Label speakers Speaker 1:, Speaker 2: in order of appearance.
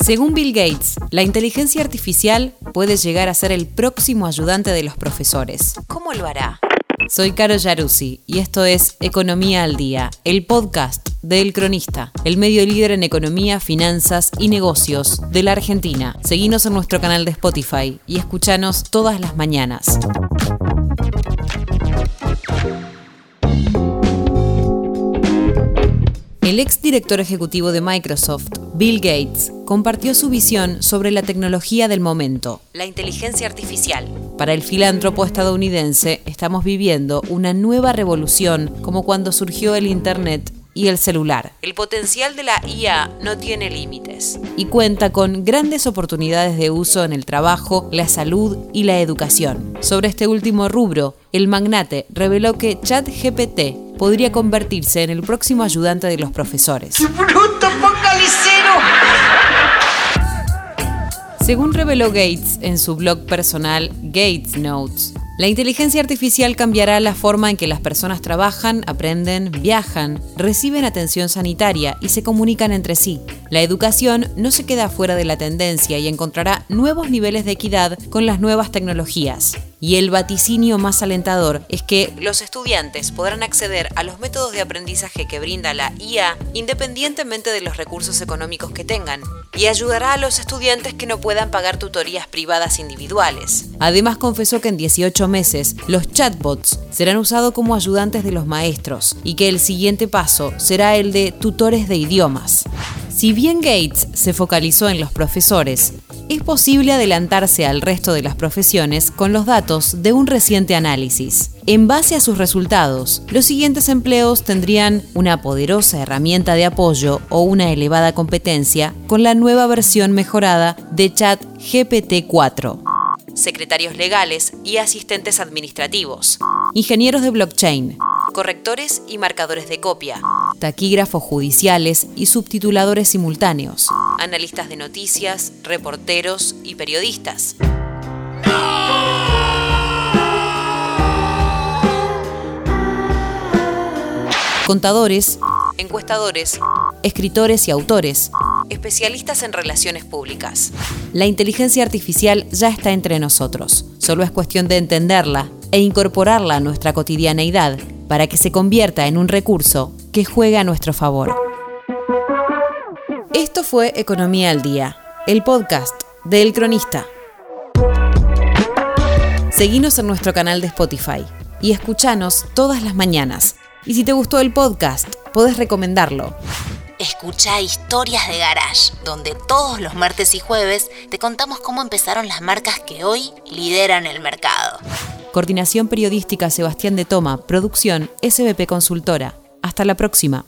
Speaker 1: Según Bill Gates, la inteligencia artificial puede llegar a ser el próximo ayudante de los profesores. ¿Cómo lo hará? Soy Caro Yaruzzi y esto es Economía al Día, el podcast de El Cronista, el medio líder en economía, finanzas y negocios de la Argentina. Seguinos en nuestro canal de Spotify y escuchanos todas las mañanas. El ex director ejecutivo de Microsoft, Bill Gates, compartió su visión sobre la tecnología del momento, la inteligencia artificial. Para el filántropo estadounidense, estamos viviendo una nueva revolución como cuando surgió el Internet y el celular. El potencial de la IA no tiene límites y cuenta con grandes oportunidades de uso en el trabajo, la salud y la educación. Sobre este último rubro, el magnate reveló que ChatGPT podría convertirse en el próximo ayudante de los profesores.
Speaker 2: bruto focalicero!
Speaker 1: Según reveló Gates en su blog personal Gates Notes, la inteligencia artificial cambiará la forma en que las personas trabajan, aprenden, viajan, reciben atención sanitaria y se comunican entre sí. La educación no se queda fuera de la tendencia y encontrará nuevos niveles de equidad con las nuevas tecnologías. Y el vaticinio más alentador es que los estudiantes podrán acceder a los métodos de aprendizaje que brinda la IA independientemente de los recursos económicos que tengan, y ayudará a los estudiantes que no puedan pagar tutorías privadas individuales. Además confesó que en 18 meses los chatbots serán usados como ayudantes de los maestros y que el siguiente paso será el de tutores de idiomas. Si bien Gates se focalizó en los profesores, es posible adelantarse al resto de las profesiones con los datos de un reciente análisis. En base a sus resultados, los siguientes empleos tendrían una poderosa herramienta de apoyo o una elevada competencia con la nueva versión mejorada de Chat GPT-4 secretarios legales y asistentes administrativos, ingenieros de blockchain, correctores y marcadores de copia, taquígrafos judiciales y subtituladores simultáneos, analistas de noticias, reporteros y periodistas. Contadores, encuestadores, escritores y autores, especialistas en relaciones públicas. La inteligencia artificial ya está entre nosotros. Solo es cuestión de entenderla e incorporarla a nuestra cotidianeidad para que se convierta en un recurso que juegue a nuestro favor. Esto fue Economía al Día, el podcast de El Cronista. Seguinos en nuestro canal de Spotify y escuchanos todas las mañanas. Y si te gustó el podcast, podés recomendarlo.
Speaker 3: Escucha Historias de Garage, donde todos los martes y jueves te contamos cómo empezaron las marcas que hoy lideran el mercado.
Speaker 1: Coordinación Periodística Sebastián de Toma, Producción SBP Consultora. Hasta la próxima.